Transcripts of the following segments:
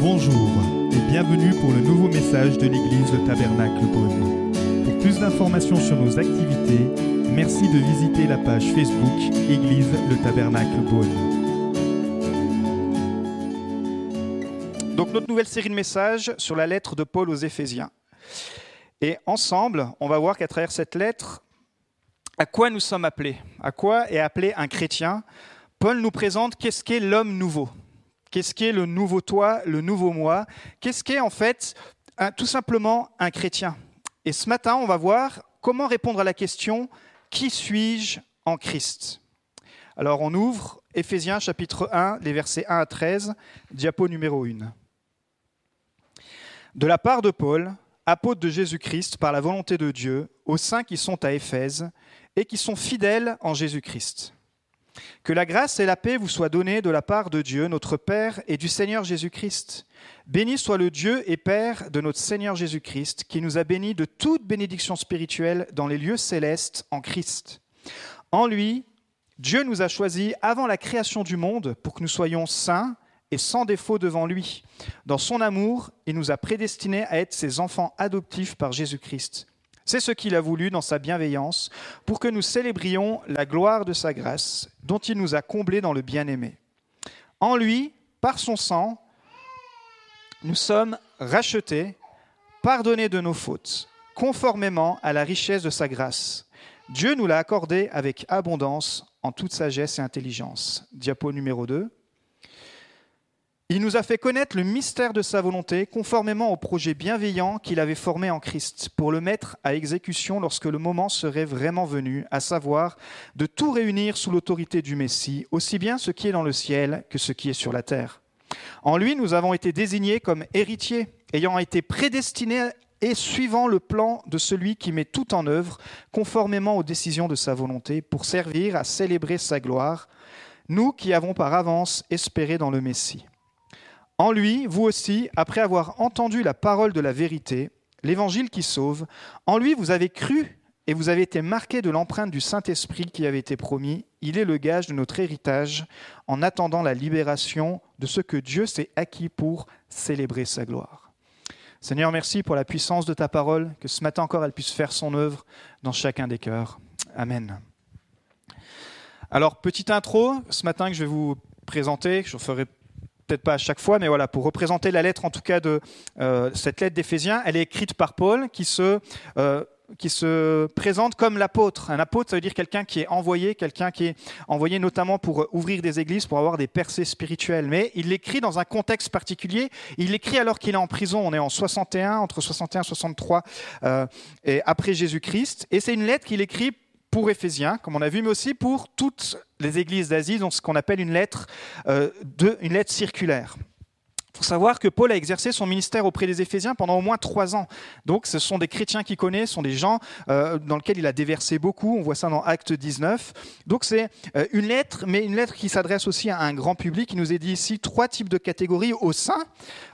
Bonjour et bienvenue pour le nouveau message de l'église Le Tabernacle Beaune. Pour plus d'informations sur nos activités, merci de visiter la page Facebook Église Le Tabernacle Beaune. Donc notre nouvelle série de messages sur la lettre de Paul aux Éphésiens. Et ensemble, on va voir qu'à travers cette lettre, à quoi nous sommes appelés, à quoi est appelé un chrétien? Paul nous présente qu'est-ce qu'est l'homme nouveau. Qu'est-ce qu'est le nouveau toi, le nouveau moi? Qu'est-ce qu'est en fait tout simplement un chrétien? Et ce matin, on va voir comment répondre à la question Qui suis-je en Christ? Alors on ouvre Éphésiens chapitre 1, les versets 1 à 13, diapo numéro 1. De la part de Paul, apôtre de Jésus-Christ par la volonté de Dieu, aux saints qui sont à Éphèse et qui sont fidèles en Jésus-Christ. Que la grâce et la paix vous soient données de la part de Dieu, notre Père, et du Seigneur Jésus-Christ. Béni soit le Dieu et Père de notre Seigneur Jésus-Christ, qui nous a bénis de toute bénédiction spirituelle dans les lieux célestes en Christ. En lui, Dieu nous a choisis avant la création du monde pour que nous soyons saints et sans défaut devant lui. Dans son amour, il nous a prédestinés à être ses enfants adoptifs par Jésus-Christ. C'est ce qu'il a voulu dans sa bienveillance, pour que nous célébrions la gloire de sa grâce, dont il nous a comblés dans le bien-aimé. En lui, par son sang, nous sommes rachetés, pardonnés de nos fautes, conformément à la richesse de sa grâce. Dieu nous l'a accordé avec abondance en toute sagesse et intelligence. Diapo numéro 2. Il nous a fait connaître le mystère de sa volonté, conformément au projet bienveillant qu'il avait formé en Christ, pour le mettre à exécution lorsque le moment serait vraiment venu, à savoir de tout réunir sous l'autorité du Messie, aussi bien ce qui est dans le ciel que ce qui est sur la terre. En lui, nous avons été désignés comme héritiers, ayant été prédestinés et suivant le plan de celui qui met tout en œuvre, conformément aux décisions de sa volonté, pour servir à célébrer sa gloire, nous qui avons par avance espéré dans le Messie. En lui, vous aussi, après avoir entendu la parole de la vérité, l'évangile qui sauve, en lui vous avez cru et vous avez été marqués de l'empreinte du Saint-Esprit qui avait été promis. Il est le gage de notre héritage en attendant la libération de ce que Dieu s'est acquis pour célébrer sa gloire. Seigneur, merci pour la puissance de ta parole, que ce matin encore elle puisse faire son œuvre dans chacun des cœurs. Amen. Alors, petite intro, ce matin que je vais vous présenter, je ferai peut-être pas à chaque fois, mais voilà, pour représenter la lettre en tout cas de euh, cette lettre d'Éphésiens, elle est écrite par Paul qui se, euh, qui se présente comme l'apôtre. Un apôtre, ça veut dire quelqu'un qui est envoyé, quelqu'un qui est envoyé notamment pour ouvrir des églises, pour avoir des percées spirituelles. Mais il l'écrit dans un contexte particulier. Il l'écrit alors qu'il est en prison. On est en 61, entre 61 et 63, euh, et après Jésus-Christ. Et c'est une lettre qu'il écrit pour Éphésiens, comme on a vu, mais aussi pour toutes les églises d'Asie, donc ce qu'on appelle une lettre, euh, de, une lettre circulaire. Il faut savoir que Paul a exercé son ministère auprès des Éphésiens pendant au moins trois ans. Donc ce sont des chrétiens qu'il connaît, ce sont des gens euh, dans lesquels il a déversé beaucoup. On voit ça dans Acte 19. Donc c'est euh, une lettre, mais une lettre qui s'adresse aussi à un grand public. Il nous est dit ici trois types de catégories au sein.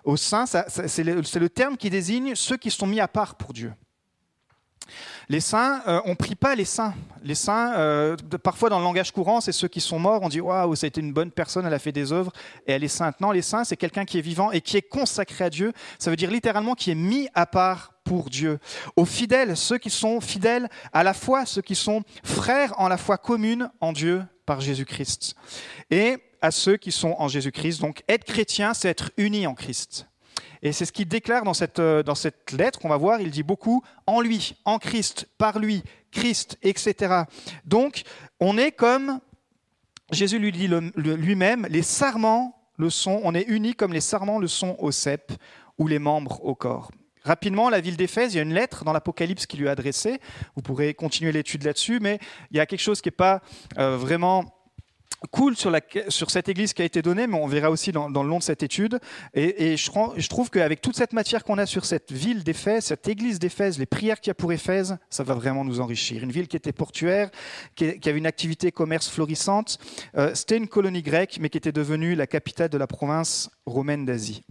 Au sein, c'est le terme qui désigne ceux qui sont mis à part pour Dieu. Les saints, euh, on ne prie pas les saints. Les saints, euh, parfois dans le langage courant, c'est ceux qui sont morts. On dit waouh, c'était une bonne personne, elle a fait des œuvres et elle est sainte. Non, les saints, c'est quelqu'un qui est vivant et qui est consacré à Dieu. Ça veut dire littéralement qui est mis à part pour Dieu. Aux fidèles, ceux qui sont fidèles à la foi, ceux qui sont frères en la foi commune en Dieu par Jésus-Christ. Et à ceux qui sont en Jésus-Christ. Donc être chrétien, c'est être uni en Christ. Et c'est ce qu'il déclare dans cette, euh, dans cette lettre qu'on va voir. Il dit beaucoup en lui, en Christ, par lui, Christ, etc. Donc, on est comme Jésus lui dit lui-même, les sarments le sont, on est unis comme les sarments le sont au cep ou les membres au corps. Rapidement, la ville d'Éphèse, il y a une lettre dans l'Apocalypse qui lui est adressée. Vous pourrez continuer l'étude là-dessus, mais il y a quelque chose qui n'est pas euh, vraiment cool sur, cette église qui a été donnée, mais on verra aussi dans, le long de cette étude. Et, je, trouve qu'avec toute cette matière qu'on a sur cette ville d'Éphèse, cette église d'Éphèse, les prières qu'il y a pour Éphèse, ça va vraiment nous enrichir. Une ville qui était portuaire, qui, avait une activité commerce florissante. Euh, c'était une colonie grecque, mais qui était devenue la capitale de la province romaine d'Asie.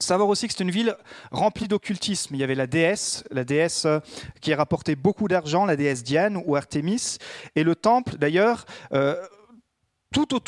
Savoir aussi que c'est une ville remplie d'occultisme. Il y avait la déesse, la déesse euh, qui a rapporté beaucoup d'argent, la déesse Diane ou Artémis, et le temple d'ailleurs. Euh, tout,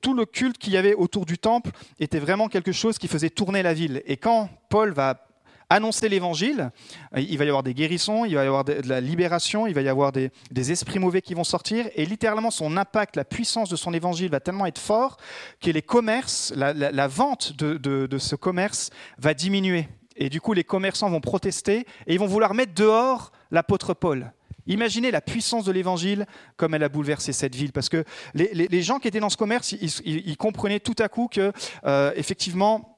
tout, le culte qu'il y avait autour du temple était vraiment quelque chose qui faisait tourner la ville. Et quand Paul va annoncer l'évangile, il va y avoir des guérissons, il va y avoir de la libération, il va y avoir des, esprits mauvais qui vont sortir, et littéralement son impact, la puissance de son évangile va tellement être fort que les commerces, la, vente de, de ce commerce va diminuer. Et du coup, les commerçants vont protester et ils vont vouloir mettre dehors l'apôtre Paul. Imaginez la puissance de l'évangile comme elle a bouleversé cette ville, parce que les, gens qui étaient dans ce commerce, ils, comprenaient tout à coup que, euh, effectivement,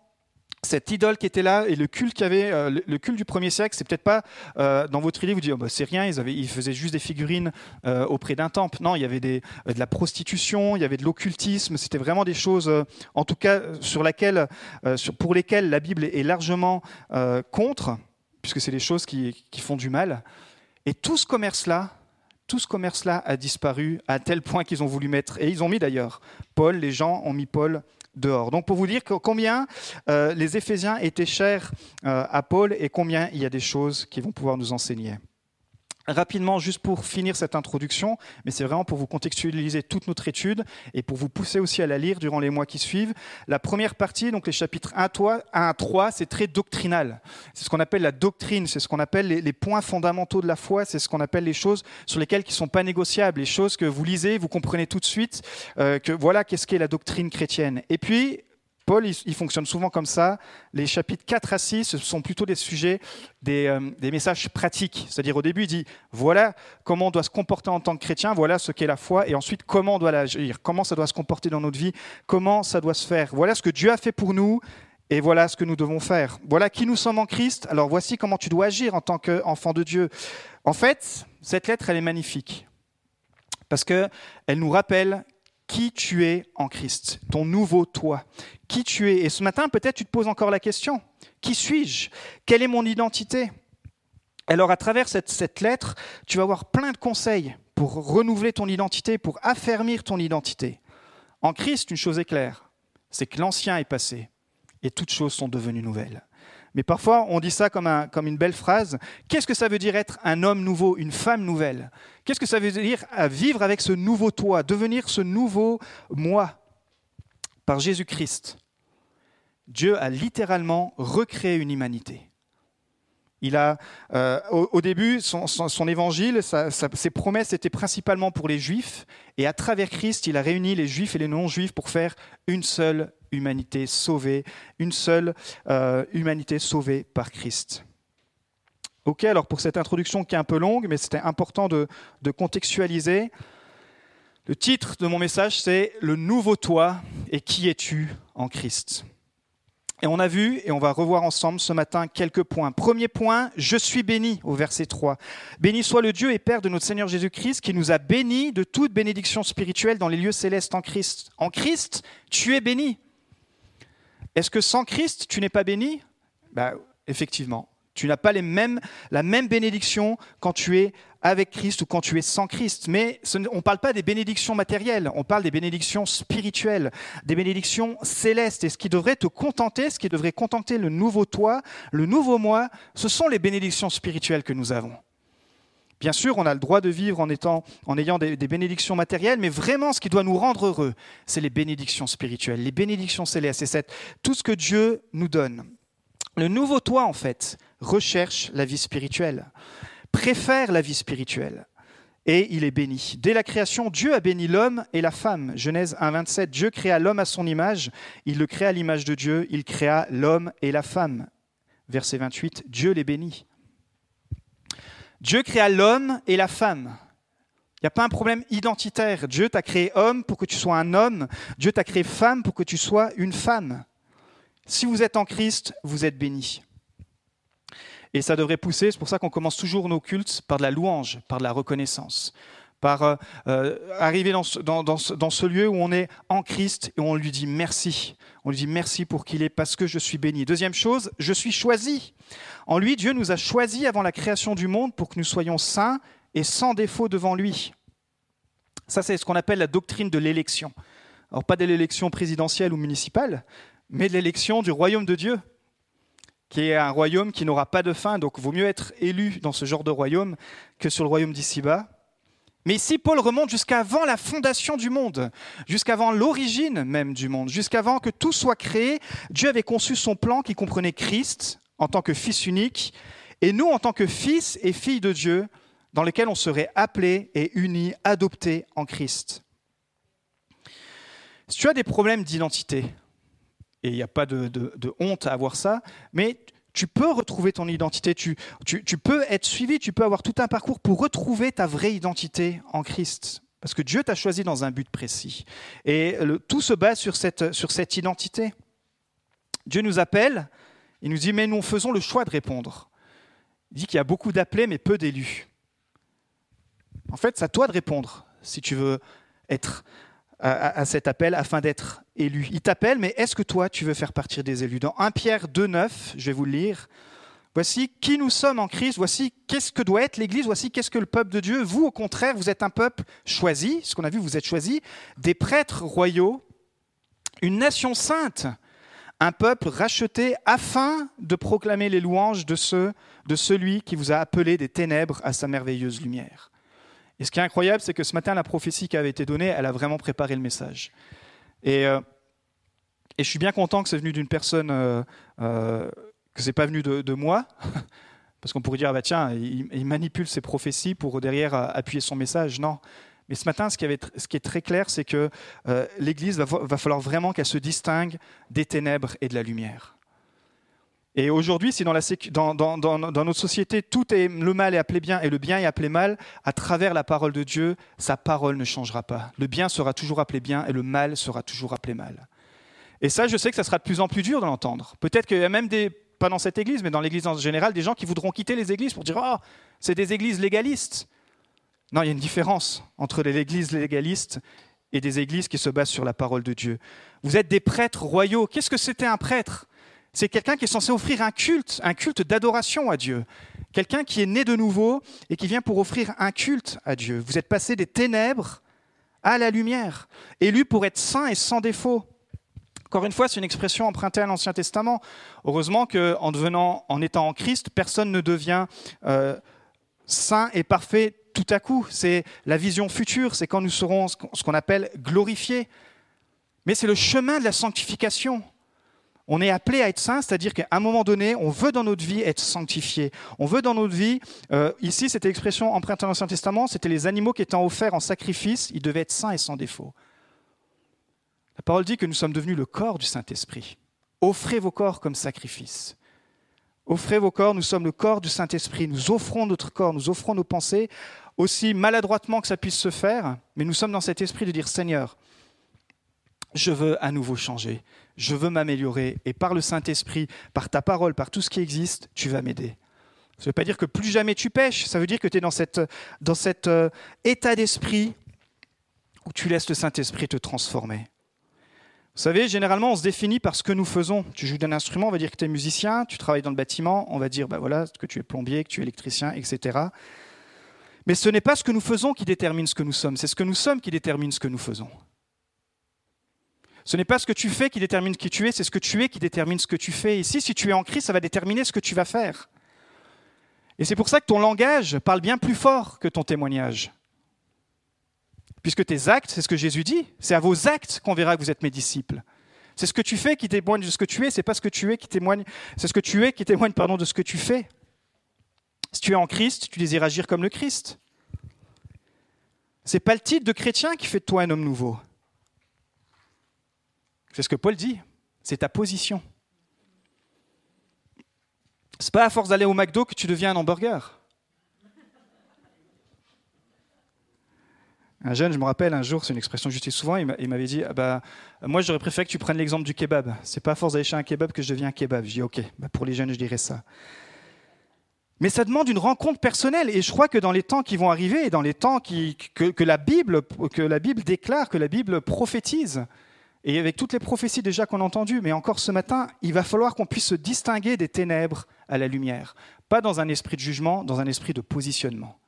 cette idole qui était là et le culte qu'il euh, le culte du premier siècle, c'est peut-être pas euh, dans votre idée vous dire oh, bah, c'est rien, ils, faisaient juste des figurines auprès d'un temple. Non, il y avait de la prostitution, il y avait de l'occultisme. C'était vraiment des choses, en tout cas, sur laquelle, pour lesquelles la Bible est largement contre, puisque c'est des choses qui font du mal. Et tout ce commerce-là, tout ce commerce-là a disparu à tel point qu'ils ont voulu mettre, et ils ont mis d'ailleurs Paul, les gens ont mis Paul dehors. Donc pour vous dire combien euh, les Éphésiens étaient chers euh, à Paul et combien il y a des choses qui vont pouvoir nous enseigner. Rapidement, juste pour finir cette introduction, mais c'est vraiment pour vous contextualiser toute notre étude et pour vous pousser aussi à la lire durant les mois qui suivent. La première partie, donc les chapitres 1 à 3, c'est très doctrinal. C'est ce qu'on appelle la doctrine, c'est ce qu'on appelle les, points fondamentaux de la foi, c'est ce qu'on appelle les choses sur lesquelles qui ne sont pas négociables, les choses que vous lisez, vous comprenez tout de suite euh, que voilà qu'est-ce qu'est la doctrine chrétienne. Et puis, Paul, il, fonctionne souvent comme ça. Les chapitres 4 à 6 ce sont plutôt des sujets, euh, des, messages pratiques. C'est-à-dire au début, il dit, voilà comment on doit se comporter en tant que chrétien, voilà ce qu'est la foi, et ensuite comment on doit l'agir, comment ça doit se comporter dans notre vie, comment ça doit se faire. Voilà ce que Dieu a fait pour nous, et voilà ce que nous devons faire. Voilà qui nous sommes en Christ, alors voici comment tu dois agir en tant qu'enfant de Dieu. En fait, cette lettre, elle est magnifique, parce qu'elle nous rappelle qui tu es en Christ, ton nouveau toi, qui tu es. Et ce matin, peut-être tu te poses encore la question, qui suis-je? Quelle est mon identité? Alors à travers cette, lettre, tu vas avoir plein de conseils pour renouveler ton identité, pour affermir ton identité. En Christ, une chose est claire, c'est que l'ancien est passé et toutes choses sont devenues nouvelles. Mais parfois, on dit ça comme, un, comme une belle phrase. Qu'est-ce que ça veut dire être un homme nouveau, une femme nouvelle? Qu'est-ce que ça veut dire vivre avec ce nouveau toi, devenir ce nouveau moi? Par Jésus-Christ Dieu a littéralement recréé une humanité. Il a, euh, au, début, son, évangile, ses promesses étaient principalement pour les juifs, et à travers Christ, il a réuni les juifs et les non-juifs pour faire une seule humanité sauvée, une seule euh, humanité sauvée par Christ. Ok, alors pour cette introduction qui est un peu longue, mais c'était important de, contextualiser, le titre de mon message c'est Le nouveau toi et qui es-tu en Christ? Et on a vu, et on va revoir ensemble ce matin quelques points. Premier point, je suis béni au verset 3. Béni soit le Dieu et Père de notre Seigneur Jésus-Christ qui nous a bénis de toute bénédiction spirituelle dans les lieux célestes en Christ. En Christ, tu es béni. Est-ce que sans Christ, tu n'es pas béni? Bah, Effectivement. Tu n'as pas la même bénédiction quand tu es avec Christ ou quand tu es sans Christ. Mais on ne parle pas des bénédictions matérielles, on parle des bénédictions spirituelles, des bénédictions célestes. Et ce qui devrait te contenter, ce qui devrait contenter le nouveau toi, le nouveau moi, ce sont les bénédictions spirituelles que nous avons. Bien sûr, on a le droit de vivre en, ayant des, bénédictions matérielles, mais vraiment ce qui doit nous rendre heureux, c'est les bénédictions spirituelles, les bénédictions célestes, c'est tout ce que Dieu nous donne. Le nouveau toi, en fait, recherche la vie spirituelle, préfère la vie spirituelle, et il est béni. Dès la création, Dieu a béni l'homme et la femme. Genèse 1, 27, Dieu créa l'homme à son image, il le créa à l'image de Dieu, il créa l'homme et la femme. Verset 28, Dieu les bénit. Dieu créa l'homme et la femme. Il n'y a pas un problème identitaire. Dieu t'a créé homme pour que tu sois un homme. Dieu t'a créé femme pour que tu sois une femme. Si vous êtes en Christ, vous êtes béni. Et ça devrait pousser, c'est pour ça qu'on commence toujours nos cultes par de la louange, par de la reconnaissance, par euh, euh, arriver dans ce, lieu où on est en Christ et on lui dit merci. On lui dit merci pour qu'il est parce que je suis béni. Deuxième chose, je suis choisi. En lui, Dieu nous a choisis avant la création du monde pour que nous soyons saints et sans défaut devant lui. Ça, c'est ce qu'on appelle la doctrine de l'élection. Alors, pas de l'élection présidentielle ou municipale, mais de l'élection du royaume de Dieu, qui est un royaume qui n'aura pas de fin. Donc, vaut mieux être élu dans ce genre de royaume que sur le royaume d'ici-bas. Mais ici, Paul remonte jusqu'avant la fondation du monde, jusqu'avant l'origine même du monde, jusqu'avant que tout soit créé. Dieu avait conçu son plan qui comprenait Christ en tant que Fils unique, et nous en tant que fils et filles de Dieu, dans lesquels on serait appelés et unis, adoptés en Christ. Si tu as des problèmes d'identité, et il n'y a pas de, honte à avoir ça, mais tu peux retrouver ton identité, tu, peux être suivi, tu peux avoir tout un parcours pour retrouver ta vraie identité en Christ. Parce que Dieu t'a choisi dans un but précis. Et tout se base sur cette, sur cette identité. Dieu nous appelle, il nous dit, mais nous faisons le choix de répondre. Il dit qu'il y a beaucoup d'appelés, mais peu d'élus. En fait, c'est à toi de répondre si tu veux être à, cet appel afin d'être élu. Il t'appelle, mais est-ce que toi, tu veux faire partie des élus? Dans 1 Pierre 2,9, je vais vous le lire. Voici qui nous sommes en Christ, voici qu'est-ce que doit être l'Église, voici qu'est-ce que le peuple de Dieu. Vous, au contraire, vous êtes un peuple choisi, ce qu'on a vu, vous êtes choisi, des prêtres royaux, une nation sainte, un peuple racheté afin de proclamer les louanges de, de celui qui vous a appelé des ténèbres à sa merveilleuse lumière. Et ce qui est incroyable, c'est que ce matin, la prophétie qui avait été donnée, elle a vraiment préparé le message. Et, euh, je suis bien content que c'est venu d'une personne, euh, euh, que c'est pas venu de, moi, parce qu'on pourrait dire, ah bah tiens, il, manipule ses prophéties pour derrière appuyer son message. Non. Mais ce matin, ce qui, est très clair, c'est que l'Église va, va falloir vraiment qu'elle se distingue des ténèbres et de la lumière. Et aujourd'hui, si dans, notre société, tout est le mal est appelé bien et le bien est appelé mal, à travers la parole de Dieu, sa parole ne changera pas. Le bien sera toujours appelé bien et le mal sera toujours appelé mal. Et ça, je sais que ça sera de plus en plus dur de l'entendre. Peut-être qu'il y a même des, pas dans cette église, mais dans l'église en général, des gens qui voudront quitter les églises pour dire Ah, oh, c'est des églises légalistes. Non, il y a une différence entre les églises légalistes et des églises qui se basent sur la parole de Dieu. Vous êtes des prêtres royaux. Qu'est-ce que c'était un prêtre? C'est quelqu'un qui est censé offrir un culte, un culte d'adoration à Dieu. Quelqu'un qui est né de nouveau et qui vient pour offrir un culte à Dieu. Vous êtes passé des ténèbres à la lumière, élu pour être saint et sans défaut. Encore une fois, c'est une expression empruntée à l'Ancien Testament. Heureusement qu'en devenant, en étant en Christ, personne ne devient euh, saint et parfait tout à coup. C'est la vision future, c'est quand nous serons ce qu'on appelle glorifiés. Mais c'est le chemin de la sanctification. On est appelé à être saint, c'est-à-dire qu'à un moment donné, on veut dans notre vie être sanctifié. On veut dans notre vie, euh, ici, c'était l'expression empruntée dans l'Ancien Testament, c'était les animaux qui étaient offerts en sacrifice, ils devaient être saints et sans défaut. La parole dit que nous sommes devenus le corps du Saint-Esprit. Offrez vos corps comme sacrifice. Offrez vos corps, nous sommes le corps du Saint-Esprit. Nous offrons notre corps, nous offrons nos pensées, aussi maladroitement que ça puisse se faire, mais nous sommes dans cet esprit de dire Seigneur, je veux à nouveau changer je veux m'améliorer, et par le Saint-Esprit, par ta parole, par tout ce qui existe, tu vas m'aider. Ça ne veut pas dire que plus jamais tu pêches, ça veut dire que tu es dans, cet dans cet euh, état d'esprit où tu laisses le Saint-Esprit te transformer. Vous savez, généralement, on se définit par ce que nous faisons. Tu joues d'un instrument, on va dire que tu es musicien, tu travailles dans le bâtiment, on va dire bah voilà, que tu es plombier, que tu es électricien, etc. Mais ce n'est pas ce que nous faisons qui détermine ce que nous sommes, c'est ce que nous sommes qui détermine ce que nous faisons. Ce n'est pas ce que tu fais qui détermine qui tu es, c'est ce que tu es qui détermine ce que tu fais. Ici, si tu es en Christ, ça va déterminer ce que tu vas faire. Et c'est pour ça que ton langage parle bien plus fort que ton témoignage. Puisque tes actes, c'est ce que Jésus dit, c'est à vos actes qu'on verra que vous êtes mes disciples. C'est ce que tu fais qui témoigne de ce que tu es, c'est pas ce que tu es qui témoigne, pardon de ce que tu fais. Si tu es en Christ, tu désires agir comme le Christ. C'est pas le titre de chrétien qui fait de toi un homme nouveau. C'est ce que Paul dit, c'est ta position. C'est pas à force d'aller au McDo que tu deviens un hamburger. Un jeune, je me rappelle, un jour, c'est une expression que j'utilise souvent, il m'avait dit ah bah, Moi, j'aurais préféré que tu prennes l'exemple du kebab. C'est pas à force d'aller chez un kebab que je deviens un kebab. Je dis Ok, bah, pour les jeunes, je dirais ça. Mais ça demande une rencontre personnelle. Et je crois que dans les temps qui vont arriver, et dans les temps que, la Bible, que la Bible déclare, que la Bible prophétise, et avec toutes les prophéties déjà qu'on a entendues, mais encore ce matin, il va falloir qu'on puisse se distinguer des ténèbres à la lumière. Pas dans un esprit de jugement, dans un esprit de positionnement.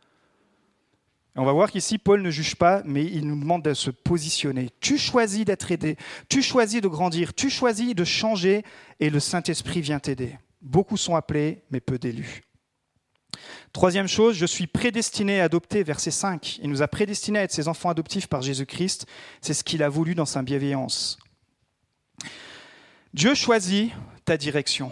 on va voir qu'ici, Paul ne juge pas, mais il nous demande de se positionner. Tu choisis d'être aidé, tu choisis de grandir, tu choisis de changer, et le Saint-Esprit vient t'aider. Beaucoup sont appelés, mais peu d'élus. Troisième chose, je suis prédestiné à adopter, verset 5. Il nous a prédestinés à être ses enfants adoptifs par Jésus-Christ. C'est ce qu'il a voulu dans sa bienveillance. Dieu choisit ta direction.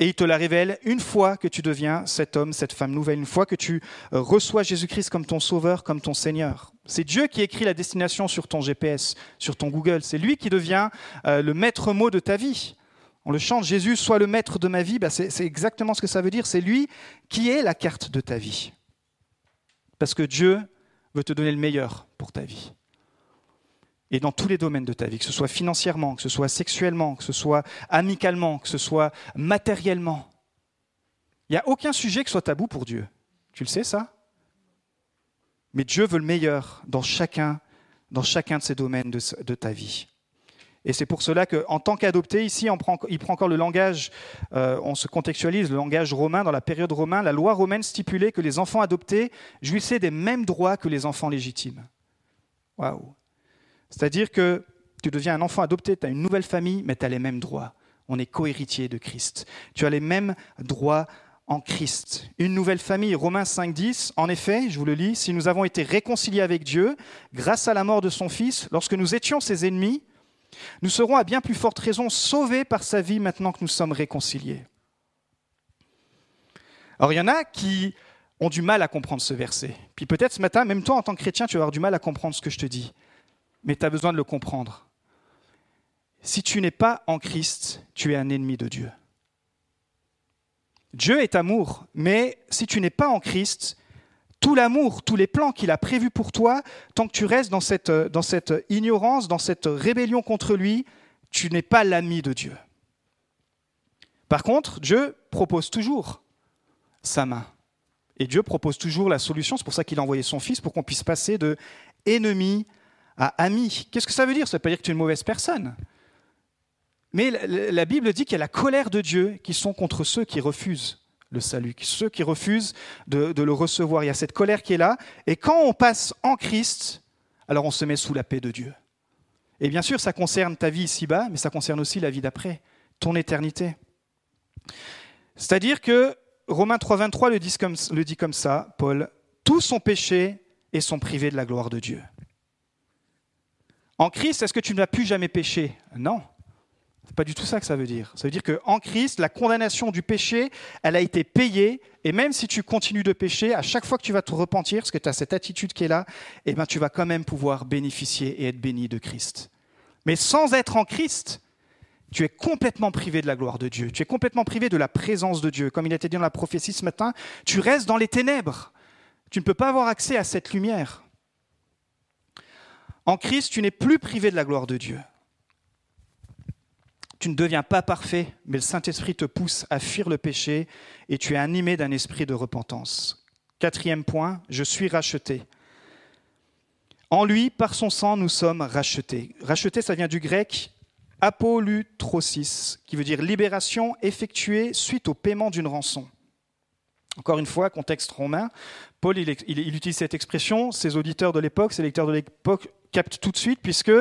Et il te la révèle une fois que tu deviens cet homme, cette femme nouvelle, une fois que tu euh, reçois Jésus-Christ comme ton sauveur, comme ton Seigneur. C'est Dieu qui écrit la destination sur ton GPS, sur ton Google. C'est lui qui devient euh, le maître mot de ta vie. On le chante, Jésus soit le maître de ma vie, bah, c'est exactement ce que ça veut dire. C'est lui qui est la carte de ta vie. Parce que Dieu veut te donner le meilleur pour ta vie et dans tous les domaines de ta vie, que ce soit financièrement, que ce soit sexuellement, que ce soit amicalement, que ce soit matériellement. Il n'y a aucun sujet qui soit tabou pour Dieu. Tu le sais ça? Mais Dieu veut le meilleur dans chacun, dans chacun de ces domaines de, ta vie. Et c'est pour cela qu'en tant qu'adopté, ici, on il prend encore le langage, euh, on se contextualise, le langage romain. Dans la période romaine, la loi romaine stipulait que les enfants adoptés jouissaient des mêmes droits que les enfants légitimes. Waouh c'est-à-dire que tu deviens un enfant adopté, tu as une nouvelle famille, mais tu as les mêmes droits. On est cohéritier de Christ. Tu as les mêmes droits en Christ. Une nouvelle famille, Romains 5.10, en effet, je vous le lis, si nous avons été réconciliés avec Dieu grâce à la mort de son Fils, lorsque nous étions ses ennemis, nous serons à bien plus forte raison sauvés par sa vie maintenant que nous sommes réconciliés. Alors il y en a qui ont du mal à comprendre ce verset. Puis peut-être ce matin, même toi en tant que chrétien, tu vas avoir du mal à comprendre ce que je te dis mais tu as besoin de le comprendre. Si tu n'es pas en Christ, tu es un ennemi de Dieu. Dieu est amour, mais si tu n'es pas en Christ, tout l'amour, tous les plans qu'il a prévus pour toi, tant que tu restes dans cette, dans cette ignorance, dans cette rébellion contre lui, tu n'es pas l'ami de Dieu. Par contre, Dieu propose toujours sa main. Et Dieu propose toujours la solution. C'est pour ça qu'il a envoyé son Fils, pour qu'on puisse passer de ennemi à ami. Qu'est-ce que ça veut dire? Ça ne veut pas dire que tu es une mauvaise personne. Mais la, Bible dit qu'il y a la colère de Dieu qui sont contre ceux qui refusent le salut, ceux qui refusent de, le recevoir. Il y a cette colère qui est là. Et quand on passe en Christ, alors on se met sous la paix de Dieu. Et bien sûr, ça concerne ta vie ici-bas, mais ça concerne aussi la vie d'après, ton éternité. C'est-à-dire que Romains 3.23 le, dit comme, le dit comme ça, Paul, tous sont péchés et sont privés de la gloire de Dieu. En Christ, est-ce que tu ne vas plus jamais pécher Non. C'est pas du tout ça que ça veut dire. Ça veut dire qu'en Christ, la condamnation du péché, elle a été payée. Et même si tu continues de pécher, à chaque fois que tu vas te repentir, parce que tu as cette attitude qui est là, eh ben, tu vas quand même pouvoir bénéficier et être béni de Christ. Mais sans être en Christ, tu es complètement privé de la gloire de Dieu. Tu es complètement privé de la présence de Dieu. Comme il a été dit dans la prophétie ce matin, tu restes dans les ténèbres. Tu ne peux pas avoir accès à cette lumière. En Christ, tu n'es plus privé de la gloire de Dieu. Tu ne deviens pas parfait, mais le Saint-Esprit te pousse à fuir le péché et tu es animé d'un esprit de repentance. Quatrième point, je suis racheté. En lui, par son sang, nous sommes rachetés. Racheté, ça vient du grec apolutrosis, qui veut dire libération effectuée suite au paiement d'une rançon. Encore une fois, contexte romain, Paul il, il, utilise cette expression, ses auditeurs de l'époque, ses lecteurs de l'époque capte tout de suite, puisque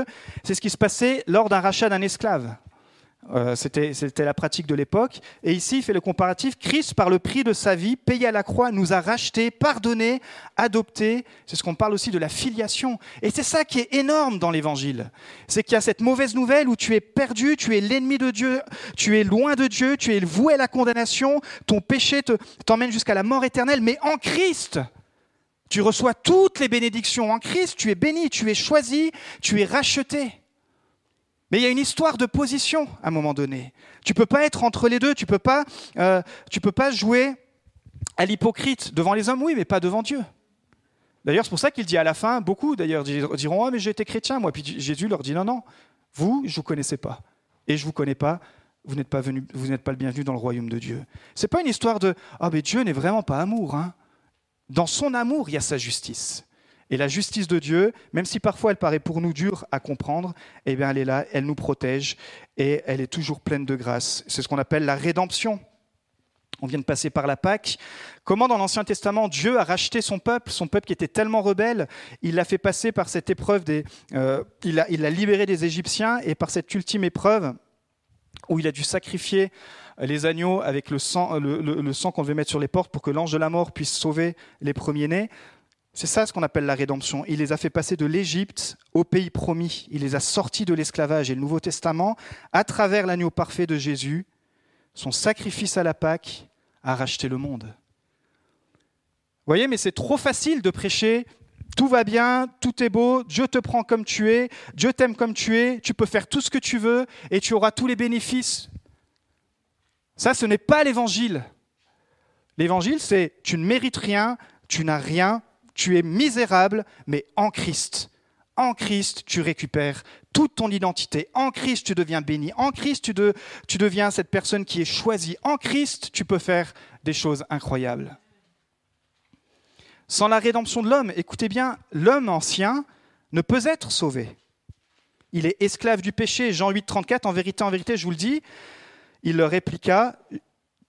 c'est ce qui se passait lors d'un rachat d'un esclave. Euh, C'était la pratique de l'époque. Et ici, il fait le comparatif. Christ, par le prix de sa vie, payé à la croix, nous a rachetés, pardonnés, adoptés. C'est ce qu'on parle aussi de la filiation. Et c'est ça qui est énorme dans l'Évangile. C'est qu'il y a cette mauvaise nouvelle où tu es perdu, tu es l'ennemi de Dieu, tu es loin de Dieu, tu es voué à la condamnation, ton péché t'emmène jusqu'à la mort éternelle. Mais en Christ, tu reçois toutes les bénédictions en Christ, tu es béni, tu es choisi, tu es racheté. Mais il y a une histoire de position à un moment donné. Tu peux pas être entre les deux, tu peux, pas, euh, peux pas jouer à l'hypocrite devant les hommes, oui, mais pas devant Dieu. D'ailleurs, c'est pour ça qu'il dit à la fin, beaucoup d'ailleurs diront Ah, mais j'ai été chrétien, moi. Puis Jésus leur dit Non, non, vous, je ne vous connaissais pas. Et je ne vous connais pas, vous n'êtes pas, venu, vous n'êtes pas le bienvenu dans le royaume de Dieu. Ce n'est pas une histoire de Ah, mais Dieu n'est vraiment pas amour. Hein. Dans son amour, il y a sa justice. Et la justice de Dieu, même si parfois elle paraît pour nous dure à comprendre, eh bien elle est là, elle nous protège et elle est toujours pleine de grâce. C'est ce qu'on appelle la rédemption. On vient de passer par la Pâque. Comment dans l'Ancien Testament Dieu a racheté son peuple, son peuple qui était tellement rebelle, il l'a fait passer par cette épreuve des, euh, il l'a libéré des Égyptiens et par cette ultime épreuve où il a dû sacrifier les agneaux avec le sang, le, sang qu'on devait mettre sur les portes pour que l'ange de la mort puisse sauver les premiers-nés. C'est ça ce qu'on appelle la rédemption. Il les a fait passer de l'Égypte au pays promis. Il les a sortis de l'esclavage. Et le Nouveau Testament, à travers l'agneau parfait de Jésus, son sacrifice à la Pâque, a racheté le monde. Vous voyez, mais c'est trop facile de prêcher tout va bien, tout est beau, Dieu te prend comme tu es, Dieu t'aime comme tu es, tu peux faire tout ce que tu veux et tu auras tous les bénéfices. Ça, ce n'est pas l'évangile. L'évangile, c'est tu ne mérites rien, tu n'as rien, tu es misérable, mais en Christ. En Christ, tu récupères toute ton identité. En Christ, tu deviens béni. En Christ, tu, deviens cette personne qui est choisie. En Christ, tu peux faire des choses incroyables. Sans la rédemption de l'homme, écoutez bien, l'homme ancien ne peut être sauvé. Il est esclave du péché. Jean 8, 34, en vérité, en vérité, je vous le dis, il leur répliqua,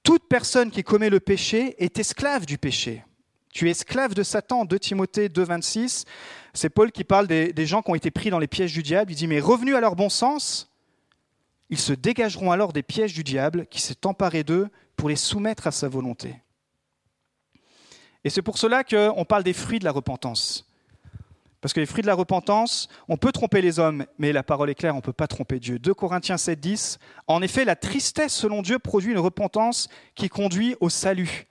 toute personne qui commet le péché est esclave du péché. Tu es esclave de Satan, 2 Timothée 2, 26. C'est Paul qui parle des, gens qui ont été pris dans les pièges du diable. Il dit, mais revenus à leur bon sens, ils se dégageront alors des pièges du diable qui s'est emparé d'eux pour les soumettre à sa volonté. Et c'est pour cela qu'on parle des fruits de la repentance. Parce que les fruits de la repentance, on peut tromper les hommes, mais la parole est claire, on ne peut pas tromper Dieu. 2 Corinthiens 7, 10. En effet, la tristesse selon Dieu produit une repentance qui conduit au salut.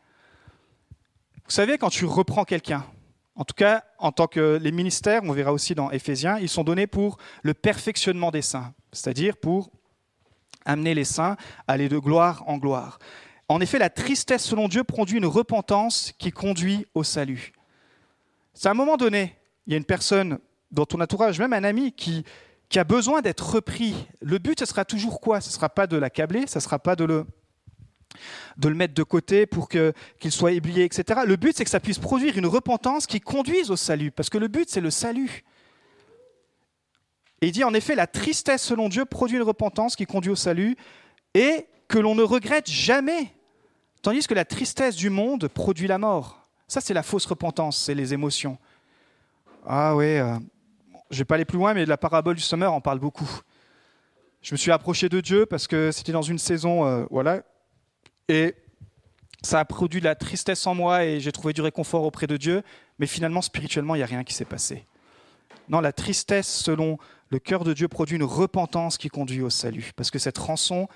Vous savez, quand tu reprends quelqu'un, en tout cas, en tant que les ministères, on verra aussi dans Éphésiens, ils sont donnés pour le perfectionnement des saints, c'est-à-dire pour amener les saints à aller de gloire en gloire. En effet, la tristesse selon Dieu produit une repentance qui conduit au salut. C'est à un moment donné, il y a une personne dans ton entourage, même un ami, qui, qui a besoin d'être repris. Le but, ce sera toujours quoi? Ce ne sera pas de l'accabler, ce ne sera pas de le, de le mettre de côté pour qu'il soit oublié, etc. Le but, c'est que ça puisse produire une repentance qui conduise au salut, parce que le but, c'est le salut. Et il dit en effet, la tristesse selon Dieu produit une repentance qui conduit au salut et que l'on ne regrette jamais Tandis que la tristesse du monde produit la mort. Ça, c'est la fausse repentance, c'est les émotions. Ah oui, euh, je ne vais pas aller plus loin, mais la parabole du sommeur en parle beaucoup. Je me suis approché de Dieu parce que c'était dans une saison, euh, voilà, et ça a produit de la tristesse en moi et j'ai trouvé du réconfort auprès de Dieu, mais finalement, spirituellement, il n'y a rien qui s'est passé. Non, la tristesse, selon le cœur de Dieu, produit une repentance qui conduit au salut, parce que cette rançon,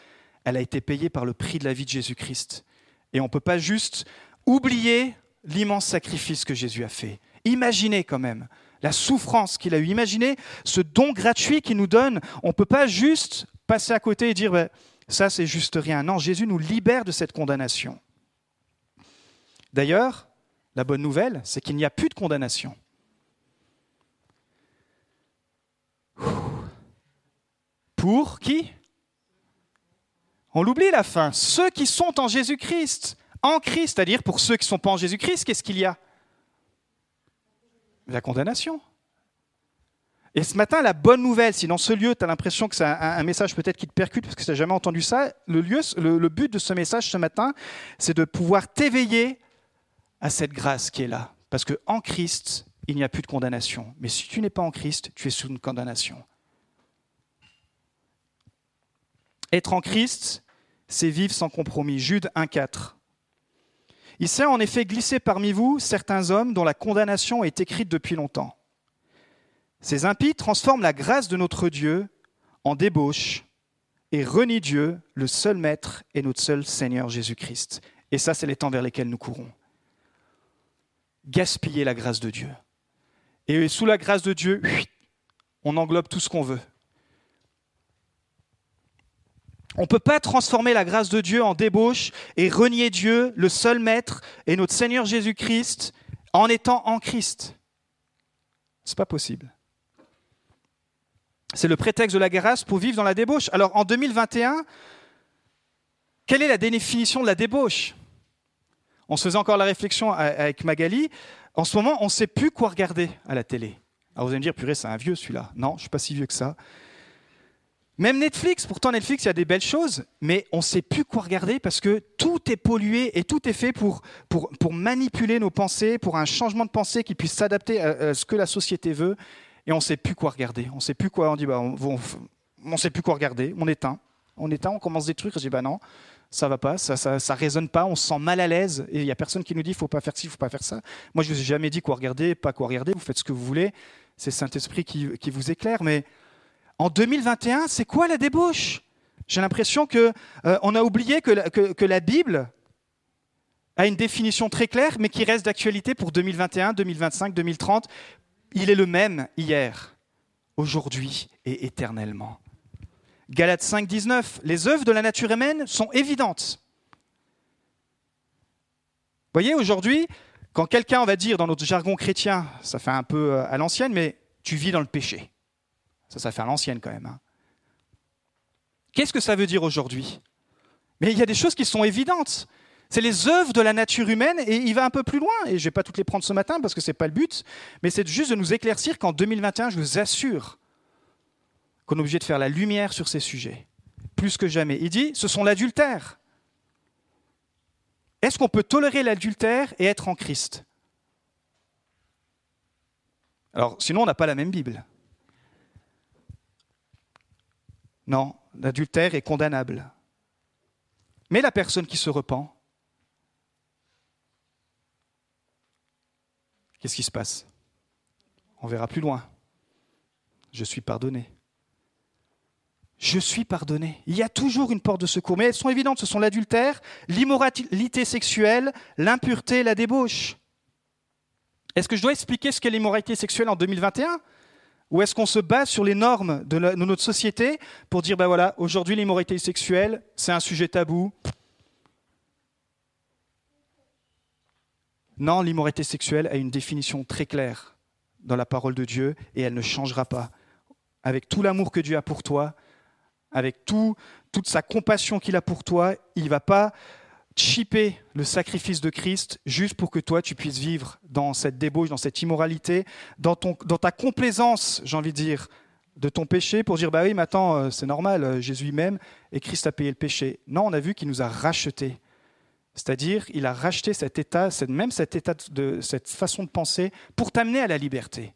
elle a été payée par le prix de la vie de Jésus-Christ. Et on ne peut pas juste oublier l'immense sacrifice que Jésus a fait. Imaginez quand même la souffrance qu'il a eue. Imaginez ce don gratuit qu'il nous donne. On ne peut pas juste passer à côté et dire ben, ça c'est juste rien. Non, Jésus nous libère de cette condamnation. D'ailleurs, la bonne nouvelle, c'est qu'il n'y a plus de condamnation. Pour qui? On l'oublie la fin. Ceux qui sont en Jésus-Christ. En Christ, c'est-à-dire pour ceux qui ne sont pas en Jésus-Christ, qu'est-ce qu'il y a? La condamnation. Et ce matin, la bonne nouvelle, si dans ce lieu, tu as l'impression que c'est un, message peut-être qui te percute parce que tu n'as jamais entendu ça, le, but de ce message ce matin, c'est de pouvoir t'éveiller à cette grâce qui est là. Parce qu'en Christ, il n'y a plus de condamnation. Mais si tu n'es pas en Christ, tu es sous une condamnation. Être en Christ, c'est vivre sans compromis. Jude 1.4. Il s'est en effet glissé parmi vous certains hommes dont la condamnation est écrite depuis longtemps. Ces impies transforment la grâce de notre Dieu en débauche et renient Dieu, le seul Maître et notre seul Seigneur Jésus-Christ. Et ça, c'est les temps vers lesquels nous courons. Gaspiller la grâce de Dieu. Et sous la grâce de Dieu, on englobe tout ce qu'on veut. On ne peut pas transformer la grâce de Dieu en débauche et renier Dieu, le seul maître, et notre Seigneur Jésus-Christ, en étant en Christ. Ce n'est pas possible. C'est le prétexte de la grâce pour vivre dans la débauche. Alors en 2021, quelle est la définition de la débauche? On se faisait encore la réflexion avec Magali. En ce moment, on ne sait plus quoi regarder à la télé. Alors vous allez me dire, purée, c'est un vieux celui-là. Non, je ne suis pas si vieux que ça. Même Netflix, pourtant Netflix, il y a des belles choses, mais on ne sait plus quoi regarder parce que tout est pollué et tout est fait pour, pour, pour manipuler nos pensées, pour un changement de pensée qui puisse s'adapter à, ce que la société veut. Et on ne sait plus quoi regarder. On ne sait plus quoi. On dit, bah, on, on, sait plus quoi regarder. On éteint. On éteint, on commence des trucs. On dit, bah non, ça va pas, ça, ça, résonne pas, on se sent mal à l'aise et il y a personne qui nous dit faut pas faire ci, faut pas faire ça. Moi, je vous ai jamais dit quoi regarder, pas quoi regarder. Vous faites ce que vous voulez. C'est le Saint Esprit qui, vous éclaire. Mais en 2021, c'est quoi la débauche? J'ai l'impression que euh, on a oublié que la Bible a une définition très claire, mais qui reste d'actualité pour 2021, 2025, 2030. Il est le même hier, aujourd'hui et éternellement. Galates 5, 19, les œuvres de la nature humaine sont évidentes. Vous voyez, aujourd'hui, quand quelqu'un, on va dire dans notre jargon chrétien, ça fait un peu euh, à l'ancienne, mais tu vis dans le péché. Ça, ça fait à l'ancienne quand même. Hein. Qu'est-ce que ça veut dire aujourd'hui? Mais il y a des choses qui sont évidentes. C'est les œuvres de la nature humaine et il va un peu plus loin. Et je ne vais pas toutes les prendre ce matin parce que ce n'est pas le but, mais c'est juste de nous éclaircir qu'en 2021, je vous assure, qu'on est obligé de faire la lumière sur ces sujets, plus que jamais. Il dit, ce sont l'adultère. Est-ce qu'on peut tolérer l'adultère et être en Christ? Alors, sinon, on n'a pas la même Bible. Non, l'adultère est condamnable. Mais la personne qui se repent, qu'est-ce qui se passe? On verra plus loin. Je suis pardonné je suis pardonné. Il y a toujours une porte de secours, mais elles sont évidentes, ce sont l'adultère, l'immoralité sexuelle, l'impureté, la débauche. Est-ce que je dois expliquer ce qu'est l'immoralité sexuelle en 2021 Ou est-ce qu'on se base sur les normes de, notre société pour dire, ben voilà, aujourd'hui l'immoralité sexuelle, c'est un sujet tabou Non, l'immoralité sexuelle a une définition très claire dans la parole de Dieu et elle ne changera pas. Avec tout l'amour que Dieu a pour toi, avec tout, toute sa compassion qu'il a pour toi, il ne va pas chipper le sacrifice de Christ juste pour que toi tu puisses vivre dans cette débauche, dans cette immoralité, dans, ton, dans ta complaisance, j'ai envie de dire, de ton péché pour dire bah oui, mais attends, euh, c'est normal, euh, Jésus même et Christ a payé le péché. Non, on a vu qu'il nous a rachetés. C'est-à-dire, il a racheté cet état, même cet état de cette façon de penser pour t'amener à la liberté.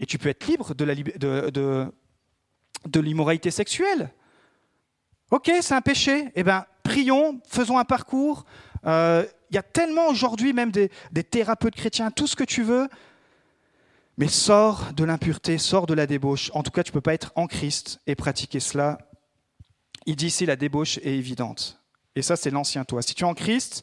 Et tu peux être libre de, l'immoralité sexuelle. Ok, c'est un péché. Eh bien, prions, faisons un parcours. Euh, il y a tellement aujourd'hui même des, des, thérapeutes chrétiens, tout ce que tu veux. Mais sors de l'impureté, sors de la débauche. En tout cas, tu ne peux pas être en Christ et pratiquer cela. Il dit ici, la débauche est évidente. Et ça, c'est l'ancien toi. Si tu es en Christ,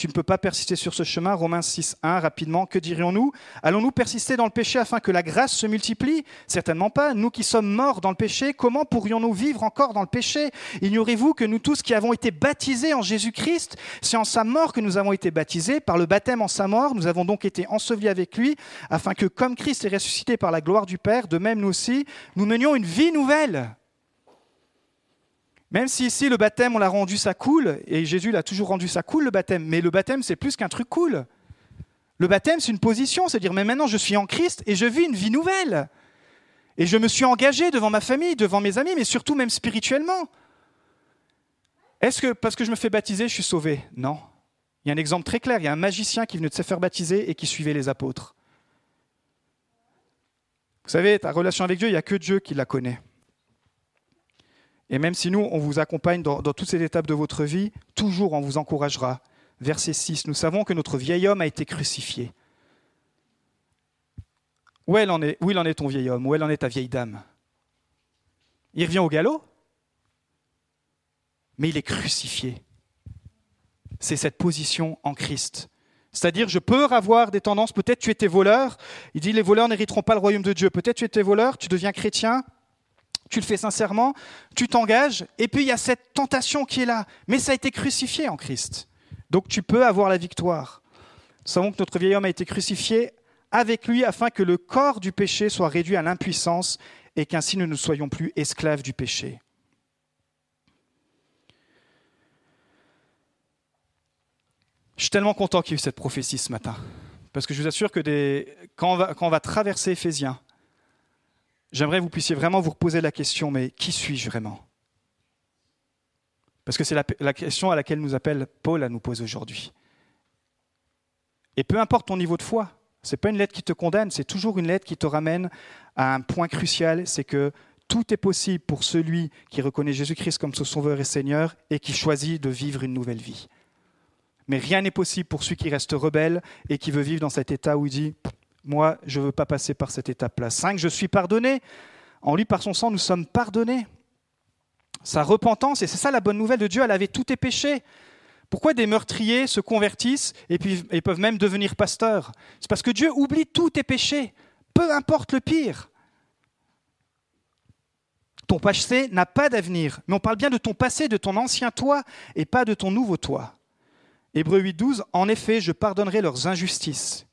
tu ne peux pas persister sur ce chemin. Romains 6, 1, rapidement, que dirions-nous? Allons-nous persister dans le péché afin que la grâce se multiplie? Certainement pas. Nous qui sommes morts dans le péché, comment pourrions-nous vivre encore dans le péché? Ignorez-vous que nous tous qui avons été baptisés en Jésus-Christ, c'est en sa mort que nous avons été baptisés. Par le baptême en sa mort, nous avons donc été ensevelis avec lui, afin que comme Christ est ressuscité par la gloire du Père, de même nous aussi, nous menions une vie nouvelle. Même si ici le baptême, on l'a rendu ça cool, et Jésus l'a toujours rendu ça cool, le baptême, mais le baptême, c'est plus qu'un truc cool. Le baptême, c'est une position, c'est dire, mais maintenant je suis en Christ et je vis une vie nouvelle. Et je me suis engagé devant ma famille, devant mes amis, mais surtout même spirituellement. Est-ce que parce que je me fais baptiser, je suis sauvé? Non. Il y a un exemple très clair, il y a un magicien qui venait de se faire baptiser et qui suivait les apôtres. Vous savez, ta relation avec Dieu, il n'y a que Dieu qui la connaît. Et même si nous, on vous accompagne dans, toutes ces étapes de votre vie, toujours on vous encouragera. Verset 6, nous savons que notre vieil homme a été crucifié. Où, elle en est, il en est ton vieil homme? Où en est ta vieille dame? Il revient au galop Mais il est crucifié. C'est cette position en Christ. C'est-à-dire, je peux avoir des tendances, peut-être tu étais voleur, il dit les voleurs n'hériteront pas le royaume de Dieu, peut-être tu étais voleur, tu deviens chrétien, tu le fais sincèrement, tu t'engages, et puis il y a cette tentation qui est là. Mais ça a été crucifié en Christ. Donc tu peux avoir la victoire. Nous savons que notre vieil homme a été crucifié avec lui afin que le corps du péché soit réduit à l'impuissance et qu'ainsi nous ne soyons plus esclaves du péché. Je suis tellement content qu'il y ait eu cette prophétie ce matin. Parce que je vous assure que quand, on va, quand on va traverser Éphésiens, j'aimerais que vous puissiez vraiment vous reposer la question, mais qui suis-je vraiment? Parce que c'est la, question à laquelle nous appelle Paul à nous poser aujourd'hui. Et peu importe ton niveau de foi, ce n'est pas une lettre qui te condamne, c'est toujours une lettre qui te ramène à un point crucial, c'est que tout est possible pour celui qui reconnaît Jésus-Christ comme son sauveur et Seigneur et qui choisit de vivre une nouvelle vie. Mais rien n'est possible pour celui qui reste rebelle et qui veut vivre dans cet état où il dit Moi, je ne veux pas passer par cette étape-là. 5. Je suis pardonné. En lui, par son sang, nous sommes pardonnés. Sa repentance, et c'est ça la bonne nouvelle de Dieu, elle avait tous tes péchés. Pourquoi des meurtriers se convertissent et, et peuvent même devenir pasteurs? C'est parce que Dieu oublie tous tes péchés, peu importe le pire. Ton passé n'a pas d'avenir, mais on parle bien de ton passé, de ton ancien toi, et pas de ton nouveau toi. Hébreu 8.12, En effet, je pardonnerai leurs injustices,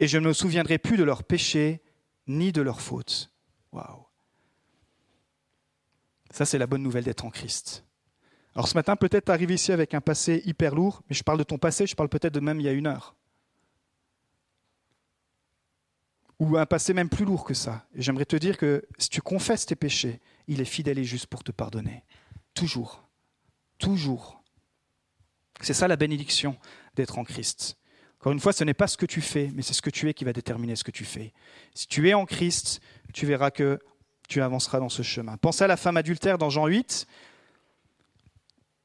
et je ne me souviendrai plus de leurs péchés, ni de leurs fautes. Waouh Ça, c'est la bonne nouvelle d'être en Christ. Alors ce matin, peut-être tu arrives ici avec un passé hyper lourd, mais je parle de ton passé, je parle peut-être de même il y a une heure. ou un passé même plus lourd que ça. Et j'aimerais te dire que si tu confesses tes péchés, il est fidèle et juste pour te pardonner. Toujours. Toujours. C'est ça la bénédiction d'être en Christ. Encore une fois, ce n'est pas ce que tu fais, mais c'est ce que tu es qui va déterminer ce que tu fais. Si tu es en Christ, tu verras que tu avanceras dans ce chemin. Pensez à la femme adultère dans Jean 8.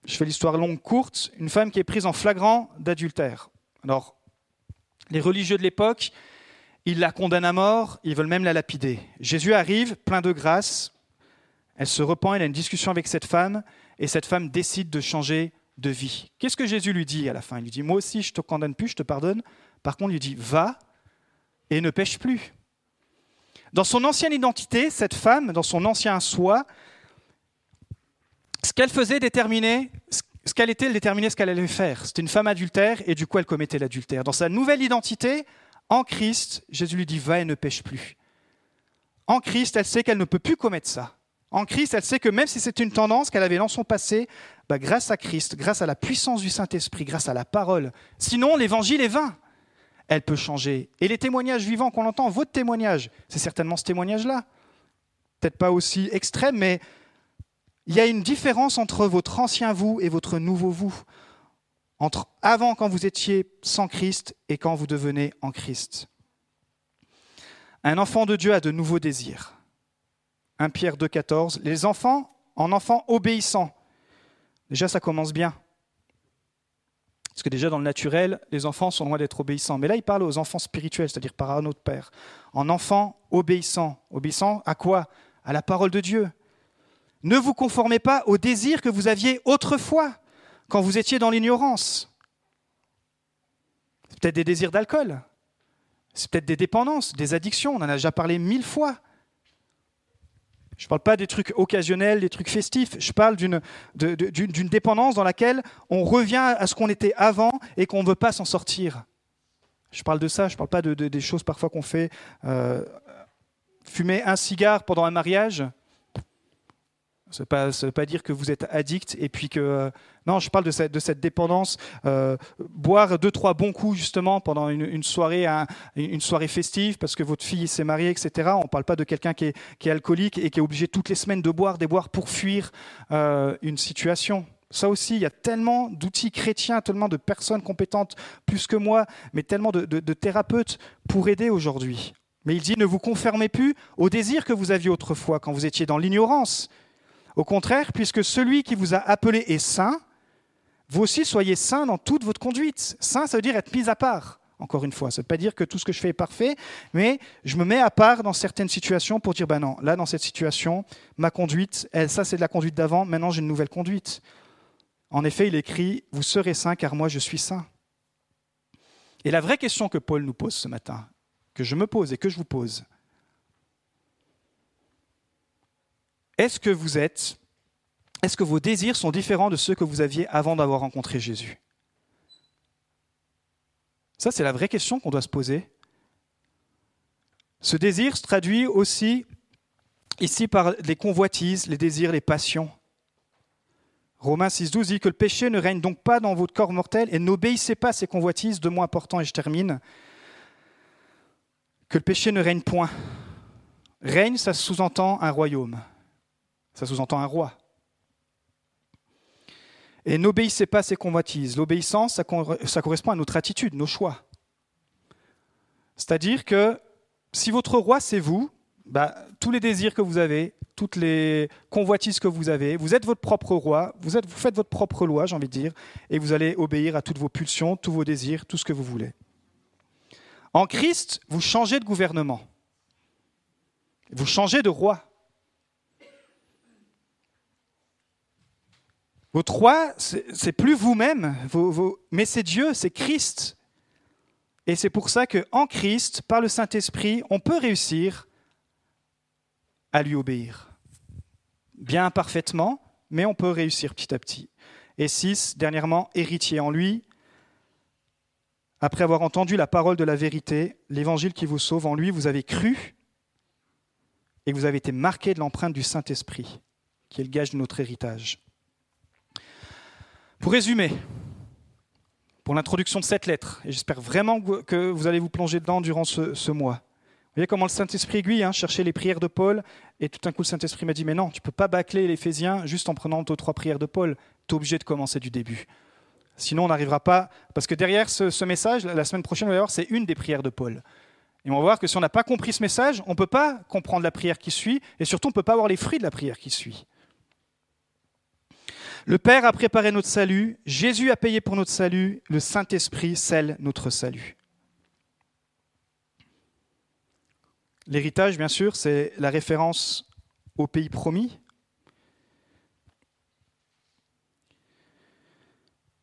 Je fais l'histoire longue, courte. Une femme qui est prise en flagrant d'adultère. Alors, les religieux de l'époque, ils la condamnent à mort, ils veulent même la lapider. Jésus arrive, plein de grâce, elle se repent, elle a une discussion avec cette femme, et cette femme décide de changer de vie. Qu'est-ce que Jésus lui dit à la fin? Il lui dit, moi aussi, je te condamne plus, je te pardonne. Par contre, il lui dit, va et ne pêche plus. Dans son ancienne identité, cette femme, dans son ancien soi, ce qu'elle faisait déterminait, ce qu'elle était, elle déterminait ce qu'elle allait faire. C'était une femme adultère et du coup elle commettait l'adultère. Dans sa nouvelle identité, en Christ, Jésus lui dit va et ne pêche plus. En Christ, elle sait qu'elle ne peut plus commettre ça. En Christ, elle sait que même si c'est une tendance qu'elle avait dans son passé, bah, grâce à Christ, grâce à la puissance du Saint-Esprit, grâce à la parole, sinon l'évangile est vain. Elle peut changer. Et les témoignages vivants qu'on entend, votre témoignage, c'est certainement ce témoignage-là. Peut-être pas aussi extrême, mais il y a une différence entre votre ancien vous et votre nouveau vous entre avant quand vous étiez sans Christ et quand vous devenez en Christ. Un enfant de Dieu a de nouveaux désirs. 1 Pierre 2,14. Les enfants, en enfants obéissants. Déjà, ça commence bien. Parce que déjà, dans le naturel, les enfants sont loin d'être obéissants. Mais là, il parle aux enfants spirituels, c'est-à-dire par un autre père. En enfants obéissants. Obéissants à quoi? À la parole de Dieu. Ne vous conformez pas aux désirs que vous aviez autrefois quand vous étiez dans l'ignorance. C'est peut-être des désirs d'alcool, c'est peut-être des dépendances, des addictions, on en a déjà parlé mille fois. Je ne parle pas des trucs occasionnels, des trucs festifs, je parle d'une dépendance dans laquelle on revient à ce qu'on était avant et qu'on ne veut pas s'en sortir. Je parle de ça, je ne parle pas de, des choses parfois qu'on fait. Euh, fumer un cigare pendant un mariage, ça ne veut, pas dire que vous êtes addict et puis que... Euh, non, je parle de cette, dépendance. Euh, boire deux, trois bons coups justement pendant une, soirée, une soirée festive parce que votre fille s'est mariée, etc. On ne parle pas de quelqu'un qui est, alcoolique et qui est obligé toutes les semaines de boire, des boire pour fuir euh, une situation. Ça aussi, il y a tellement d'outils chrétiens, tellement de personnes compétentes, plus que moi, mais tellement de, thérapeutes pour aider aujourd'hui. Mais il dit, ne vous confermez plus aux désirs que vous aviez autrefois quand vous étiez dans l'ignorance au contraire, puisque celui qui vous a appelé est saint, vous aussi soyez saint dans toute votre conduite. Saint, ça veut dire être mis à part. Encore une fois, ça ne veut pas dire que tout ce que je fais est parfait, mais je me mets à part dans certaines situations pour dire, ben non, là, dans cette situation, ma conduite, elle, ça c'est de la conduite d'avant, maintenant j'ai une nouvelle conduite. En effet, il écrit, vous serez saint car moi je suis saint. Et la vraie question que Paul nous pose ce matin, que je me pose et que je vous pose, Est-ce que vous êtes, est-ce que vos désirs sont différents de ceux que vous aviez avant d'avoir rencontré Jésus? Ça, c'est la vraie question qu'on doit se poser. Ce désir se traduit aussi ici par les convoitises, les désirs, les passions. Romains 6.12 dit que le péché ne règne donc pas dans votre corps mortel et n'obéissez pas à ces convoitises. Deux mots importants et je termine. Que le péché ne règne point. Règne, ça sous-entend un royaume. Ça sous-entend un roi. Et n'obéissez pas à ses convoitises. L'obéissance, ça, correspond à notre attitude, nos choix. C'est-à-dire que si votre roi, c'est vous, bah, tous les désirs que vous avez, toutes les convoitises que vous avez. Vous êtes votre propre roi, vous faites votre propre loi, j'ai envie de dire, et vous allez obéir à toutes vos pulsions, tous vos désirs, tout ce que vous voulez. En Christ, vous changez de gouvernement. Vous changez de roi. Votre roi, c'est plus vous-même, mais c'est Dieu, c'est Christ. Et c'est pour ça qu'en Christ, par le Saint-Esprit, on peut réussir à lui obéir. Bien imparfaitement, mais on peut réussir petit à petit. Et six, dernièrement, héritier en lui. Après avoir entendu la parole de la vérité, l'évangile qui vous sauve, en lui, vous avez cru et vous avez été marqué de l'empreinte du Saint-Esprit, qui est le gage de notre héritage. Pour résumer, pour l'introduction de cette lettre, et j'espère vraiment que vous allez vous plonger dedans durant ce, mois. Vous voyez comment le Saint-Esprit aiguille, hein, chercher les prières de Paul, et tout d'un coup le Saint-Esprit m'a dit, mais non, tu ne peux pas bâcler l'Éphésiens juste en prenant aux trois prières de Paul, tu es obligé de commencer du début. Sinon on n'arrivera pas, parce que derrière ce, message, la semaine prochaine, on va voir, c'est une des prières de Paul. Et on va voir que si on n'a pas compris ce message, on ne peut pas comprendre la prière qui suit, et surtout on ne peut pas avoir les fruits de la prière qui suit. Le Père a préparé notre salut, Jésus a payé pour notre salut, le Saint-Esprit scelle notre salut. L'héritage, bien sûr, c'est la référence au pays promis.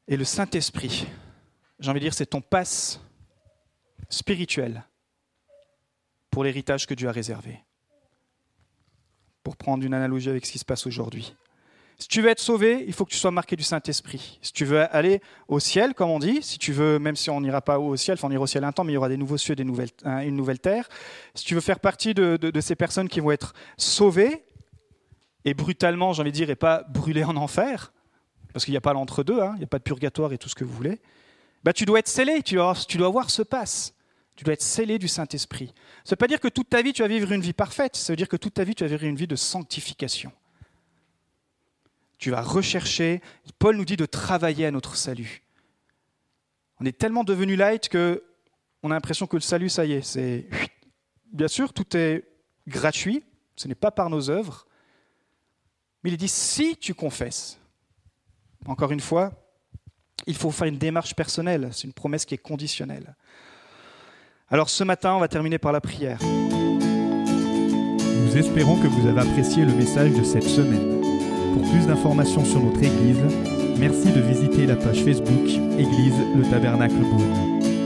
Et le Saint-Esprit, j'ai envie de dire, c'est ton passe spirituel pour l'héritage que Dieu a réservé. Pour prendre une analogie avec ce qui se passe aujourd'hui. Si tu veux être sauvé, il faut que tu sois marqué du Saint-Esprit. Si tu veux aller au ciel, comme on dit, si tu veux, même si on n'ira pas au ciel, enfin on ira au ciel un temps, mais il y aura des nouveaux cieux, des nouvelles, une nouvelle terre. Si tu veux faire partie de, ces personnes qui vont être sauvées, et brutalement, j'ai envie de dire, et pas brûlées en enfer, parce qu'il n'y a pas l'entre-deux, hein, il n'y a pas de purgatoire et tout ce que vous voulez, bah, tu dois être scellé, tu dois, tu dois ce passe. Tu dois être scellé du Saint-Esprit. Ça ne veut pas dire que toute ta vie, tu vas vivre une vie parfaite, ça veut dire que toute ta vie, tu vas vivre une vie de sanctification. Tu vas rechercher. Paul nous dit de travailler à notre salut. On est tellement devenu light que on a l'impression que le salut, ça y est, c'est bien sûr tout est gratuit. Ce n'est pas par nos œuvres, mais il dit si tu confesses. Encore une fois, il faut faire une démarche personnelle. C'est une promesse qui est conditionnelle. Alors ce matin, on va terminer par la prière. Nous espérons que vous avez apprécié le message de cette semaine. Pour plus d'informations sur notre Église, merci de visiter la page Facebook Église le Tabernacle Beaune.